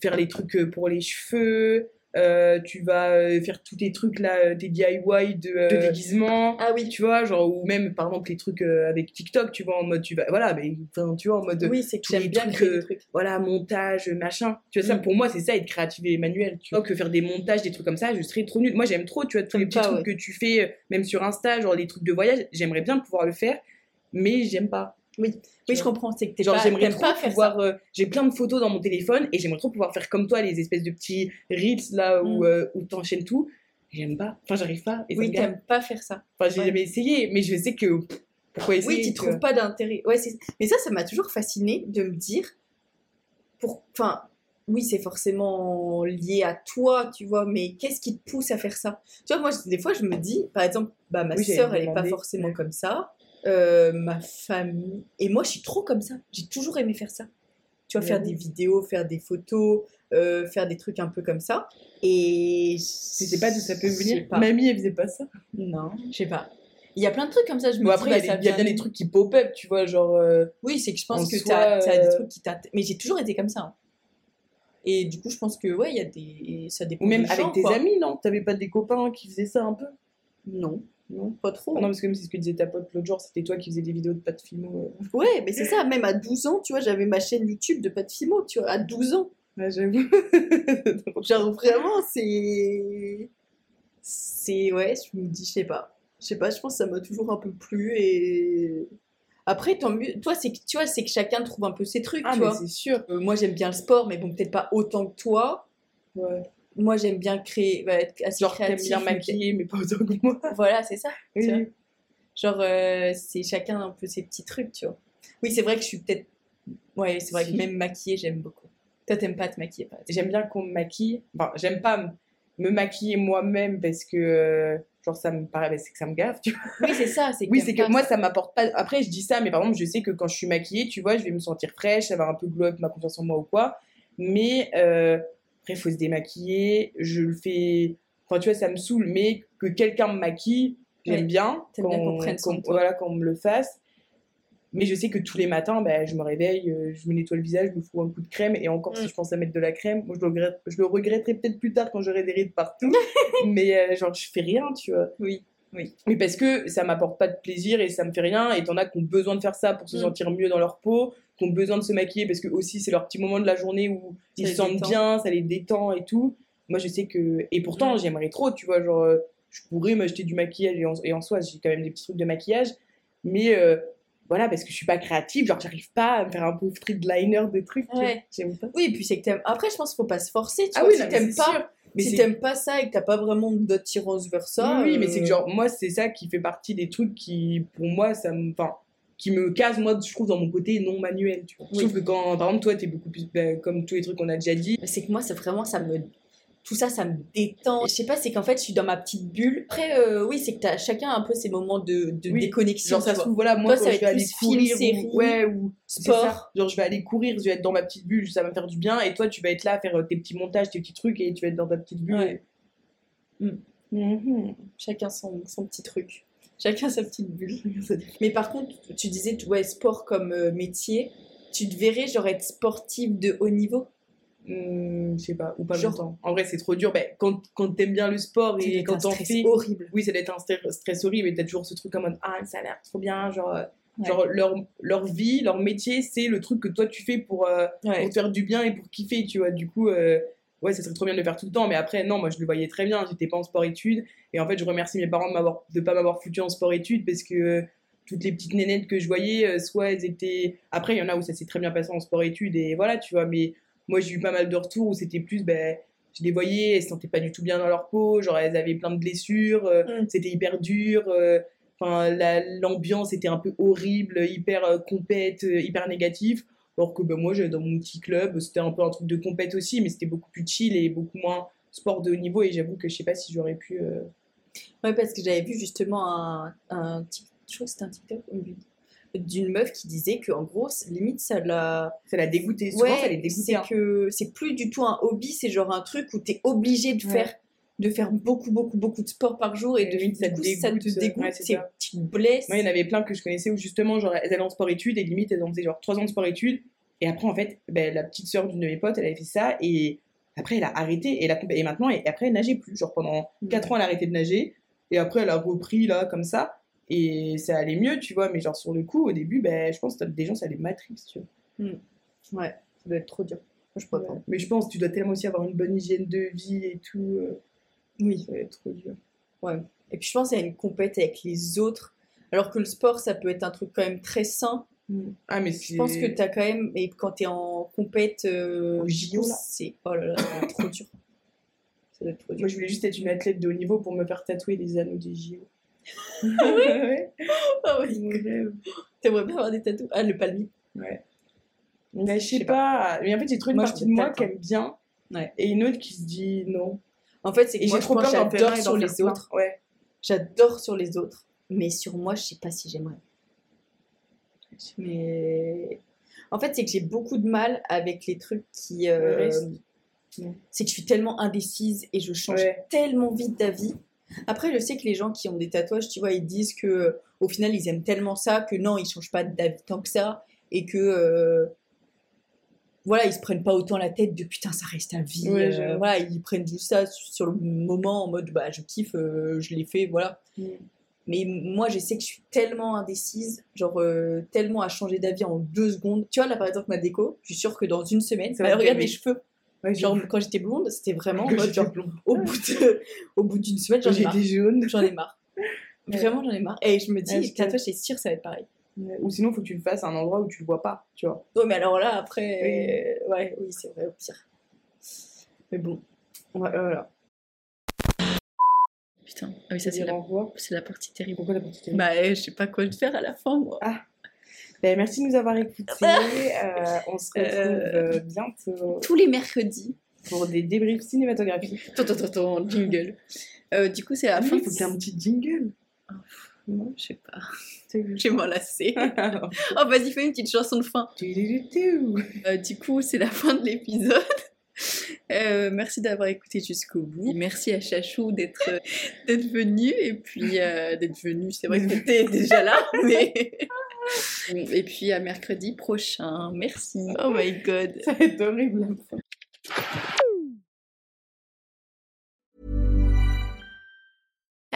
faire les trucs pour les cheveux. Euh, tu vas euh, faire tous tes trucs là, euh, tes DIY de, euh, de déguisement. Ah oui. Tu vois, genre, ou même par exemple les trucs euh, avec TikTok, tu vois, en mode, tu vas, voilà, mais tu vois, en mode, Oui, c'est que j'aime bien trucs, des trucs. voilà, montage, machin. Tu vois, ça, Mm. pour moi, c'est ça, être créatif et manuel. Tu vois, que faire des montages, des trucs comme ça, je serais trop nulle. Moi, j'aime trop, tu vois, tous les petits pas, trucs que tu fais, même sur Insta, genre les trucs de voyage, j'aimerais bien pouvoir le faire, mais j'aime pas. Oui, oui, je comprends. C'est que Genre, j'aimerais trop pas pouvoir. euh, J'ai plein de photos dans mon téléphone et j'aimerais trop pouvoir faire comme toi, les espèces de petits reels là où, Mm. euh, où t'enchaînes tout. J'aime pas. Enfin, j'arrive pas. Et Oui, t'aimes pas faire ça. Enfin, j'ai Ouais. jamais essayé, mais je sais que. Pourquoi essayer Oui, tu tu trouves pas d'intérêt. Ouais. Mais ça, ça m'a toujours fasciné de me dire. Pour... Enfin, oui, c'est forcément lié à toi, tu vois, mais qu'est-ce qui te pousse à faire ça? Tu vois, moi, des fois, je me dis, par exemple, bah, ma Oui, sœur, elle est pas forcément comme ça. Euh, ma famille. Et moi, je suis trop comme ça. J'ai toujours aimé faire ça. Tu vois, faire J'avoue. des vidéos, faire des photos, euh, faire des trucs un peu comme ça. Et. Je sais pas d'où ça peut venir. Mamie, elle faisait pas ça? Non, je sais pas. Il y a plein de trucs comme ça, je me Bon, dis, après, bah, il y a y bien des trucs qui pop-up, tu vois, genre. euh, Oui, c'est que je En pense que t'as as des trucs qui t'intéressent. Mais j'ai toujours été comme ça. hein. Et du coup, je pense que, ouais, il y a des. Ça dépend Ou même des avec gens, tes quoi. amis, non? T'avais pas des copains qui faisaient ça un peu? Non, Non pas trop. Ah Non, parce que comme c'est ce que disait ta pote l'autre jour, c'était toi qui faisais des vidéos de pas de filmo. euh. Ouais, mais c'est ça, même à 12 ans, tu vois, j'avais ma chaîne YouTube de Pat Fimo, tu vois, à 12 ans. Ouais, j'avoue. Genre, vraiment, c'est. C'est. Ouais, je me dis, je sais pas. Je sais pas, je pense que ça m'a toujours un peu plu et. Après, tant mieux. Toi, c'est que, tu vois, c'est que chacun trouve un peu ses trucs, Ah, tu mais vois. c'est sûr. Euh, moi, j'aime bien le sport, mais bon, peut-être pas autant que toi. Ouais. Moi, j'aime bien créer, bah, être assez Genre, créatif. bien maquiller, mais pas autant que moi. Voilà, c'est ça. tu vois. Oui. Genre, euh, c'est chacun un peu ses petits trucs, tu vois. Oui, c'est vrai que je suis peut-être. Ouais, c'est vrai Si. que même maquiller, j'aime beaucoup. Toi, t'aimes pas te maquiller, exemple? J'aime bien qu'on me maquille. Enfin, j'aime pas me- maquiller moi-même parce que, euh, genre, ça me paraît, c'est que ça me gaffe, tu vois. Oui, c'est ça. C'est Oui, c'est que pas moi, ça. ça m'apporte pas. Après, je dis ça, mais par exemple, je sais que quand je suis maquillée, tu vois, je vais me sentir fraîche, avoir un peu glow up, ma confiance en moi ou quoi. Mais euh, après, il faut se démaquiller. Je le fais. Enfin, tu vois, ça me saoule, mais que quelqu'un me maquille, j'aime Ouais. bien. T'aimes bien qu'on prenne. Voilà, qu'on me le fasse. Mais je sais que tous les matins, ben, je me réveille, euh, je me nettoie le visage, je me fous un coup de crème. Et encore, si Mm. je pense à mettre de la crème, moi, je le, regrette, je le regretterai peut-être plus tard quand j'aurai des rides partout. mais euh, genre, je fais rien, tu vois. Oui, oui. Oui, parce que ça m'apporte pas de plaisir et ça me fait rien. Et t'en as qui ont besoin de faire ça pour se Mm. sentir mieux dans leur peau, qui ont besoin de se maquiller parce que aussi c'est leur petit moment de la journée où ils se sentent détend. bien, ça les détend et tout. Moi, je sais que. Et pourtant, j'aimerais trop, tu vois, genre, euh, je pourrais m'acheter du maquillage et en, et en soi, j'ai quand même des petits trucs de maquillage. Mais euh, voilà, parce que je suis pas créative, genre, j'arrive pas à me faire un pauvre de liner, des trucs. Ouais. J'aime pas. Oui, et puis c'est que t'aimes. Après, je pense qu'il faut pas se forcer, tu Ah vois. oui, si t'aimes pas, sûr. Mais si t'aimes pas ça et que t'as pas vraiment d'attirance vers ça. Oui, oui, mais c'est que euh, genre, moi, c'est ça qui fait partie des trucs qui, pour moi, ça me. Enfin, qui me casse, moi, je trouve, dans mon côté non manuel. Tu vois. Je Oui. trouve que quand, par exemple, toi, t'es beaucoup plus. ben, comme tous les trucs qu'on a déjà dit. C'est que moi, c'est vraiment, ça me. Tout ça, ça me détend. Je sais pas, c'est qu'en fait, je suis dans ma petite bulle. Après, euh, oui, c'est que t'as chacun un peu ses moments de, de Oui. déconnexion. Genre, ça se trouve, voilà, moi, Toi, quand ça va je vais être aller film, courir. série, ou, ouais, ou. sport. Genre, je vais aller courir, je vais être dans ma petite bulle, ça va me faire du bien. Et toi, tu vas être là à faire euh, tes petits montages, tes petits trucs, et tu vas être dans ta petite bulle. Ouais. Mm. Mhm. Chacun son, son petit truc. Chacun sa petite bulle. Mais par contre, tu disais, tu vois, sport comme euh, métier. Tu te verrais, genre, être sportive de haut niveau? Hmm, je sais pas, ou pas Genre- longtemps. En vrai, c'est trop dur. Ben, quand quand t'aimes bien le sport Ça doit et être quand t'en stress fais. horrible. Oui, ça doit être un stress, stress horrible. Et t'as toujours ce truc en mode Ah, ça a l'air trop bien. Genre, euh, Ouais. genre leur, leur vie, leur métier, c'est le truc que toi tu fais pour, euh, pour te faire du bien et pour kiffer, tu vois. Du coup, euh, ouais, ça serait trop bien de le faire tout le temps. Mais après, non, moi je le voyais très bien. J'étais pas en sport-études. Et en fait, je remercie mes parents de de pas m'avoir foutu en sport-études parce que. euh, toutes les petites nénettes que je voyais, euh, soit elles étaient. Après, il y en a où ça s'est très bien passé en sport-études et voilà, tu vois. Mais moi, j'ai eu pas mal de retours où c'était plus, ben, je les voyais, elles se sentaient pas du tout bien dans leur peau, genre elles avaient plein de blessures, euh, Mm. c'était hyper dur, enfin la- l'ambiance était un peu horrible, hyper compète, hyper négatif. Alors que ben, moi, j'allais dans mon petit club, c'était un peu un truc de compète aussi, mais c'était beaucoup plus chill et beaucoup moins sport de haut niveau. Et j'avoue que je sais pas si j'aurais pu. euh, Ouais, parce que j'avais vu justement un, un je crois que c'était un TikTok d'une meuf qui disait que en gros, limite, ça l'a. Ça l'a dégoûté. Souvent, Ouais, ça les dégoûtait. c'est hein. que c'est plus du tout un hobby, c'est genre un truc où t'es obligé de Ouais. faire de faire beaucoup, beaucoup, beaucoup de sport par jour et Et de, limite, ça du te coup, ça te dégoûte. dégoûte, Ouais, c'est te blesses. Moi, il y en avait plein que je connaissais où justement, genre, elles allaient en sport-études et limite, elles en faisaient genre 3 ans de sport-études. Et après, en fait, ben, la petite sœur d'une de mes potes, elle avait fait ça et après, elle a arrêté et, elle a- et maintenant, et après, elle nageait plus. Genre, pendant Mm. 4 ans, elle a arrêté de nager et après, elle a repris là, comme ça. Et ça allait mieux, tu vois. Mais genre, sur le coup, au début, ben, je pense que des gens, ça les matrix, tu vois. Ouais, ça doit être trop dur. Je. Ouais. Mais je pense que tu dois tellement aussi avoir une bonne hygiène de vie et tout. euh, Oui. Ça va être trop dur. Ouais. Et puis je pense qu'il y a une compète avec les autres. Alors que le sport, ça peut être un truc quand même très sain. Ah, mais Je pense que t'as quand même. Et quand t'es en compète. euh, JO, c'est. Oh là là, trop dur. Ça doit être trop dur. Moi, je voulais juste être une athlète de haut niveau pour me faire tatouer les anneaux des JO. Ah ouais. Ah ouais. Mon rêve. T'aimerais bien avoir des tatous Ah, le palmier. Ouais. Mais je sais sais pas. Mais en fait, j'ai trouvé une Moi, partie de moi qui hein. aime bien Ouais. et une autre qui se dit non. En fait, c'est que moi, j'ai trop moi, j'adore sur les plein. autres. Ouais. J'adore sur les autres. Mais sur moi, je sais pas si j'aimerais. Mais. En fait, c'est que j'ai beaucoup de mal avec les trucs qui. euh, c'est que je suis tellement indécise et je change Ouais. tellement vite d'avis. Après, je sais que les gens qui ont des tatouages, tu vois, ils disent que au final, ils aiment tellement ça que non, ils changent pas d'avis tant que ça et que euh, voilà, ils se prennent pas autant la tête de putain, ça reste à vie. Ouais, euh, voilà, ils prennent juste ça sur le moment en mode bah je kiffe, euh, je l'ai fait, voilà. Mm. Mais moi, je sais que je suis tellement indécise, genre euh, tellement à changer d'avis en deux secondes. Tu vois, là par exemple, ma déco, je suis sûre que dans une semaine, Ça bah, regarde mes cheveux. Ouais, Genre, quand j'étais blonde, c'était vraiment en mode genre, au bout de, au bout d'une semaine, j'en ai marre. J'en ai marre. Vraiment, j'en ai marre. Et je me dis, tatouage, c'est sûr, ça va être pareil. Ouais, Ou sinon, faut que tu le fasses à un endroit où tu le vois pas, tu vois. Ouais, mais alors là, après, euh, ouais, oui, c'est vrai, au pire. Mais bon, Ouais, voilà. putain. Ah oui, ça, c'est la, la partie terrible. Pourquoi la petite amie Bah, euh, je sais pas quoi faire à la fin, moi. Ben, merci de nous avoir écoutés. Euh, on se retrouve Euh, euh, bientôt Tous les mercredis. pour des débriefs cinématographiques. Attends, attends, attends, jingle. Euh, du coup, c'est la Ah, fin. il faut qu'il y ait un petit jingle. Non, je sais pas. C'est- Je vais m'en lasser. oh, vas-y, fais une petite chanson de fin. Euh, du coup, c'est la fin de l'épisode. Euh, merci d'avoir écouté jusqu'au bout. Et merci à Chachou d'être euh, d'être venu et puis euh, d'être venu. C'est vrai que t'étais déjà là, mais et puis à mercredi prochain. Merci. Oh my god. Ça va être horrible.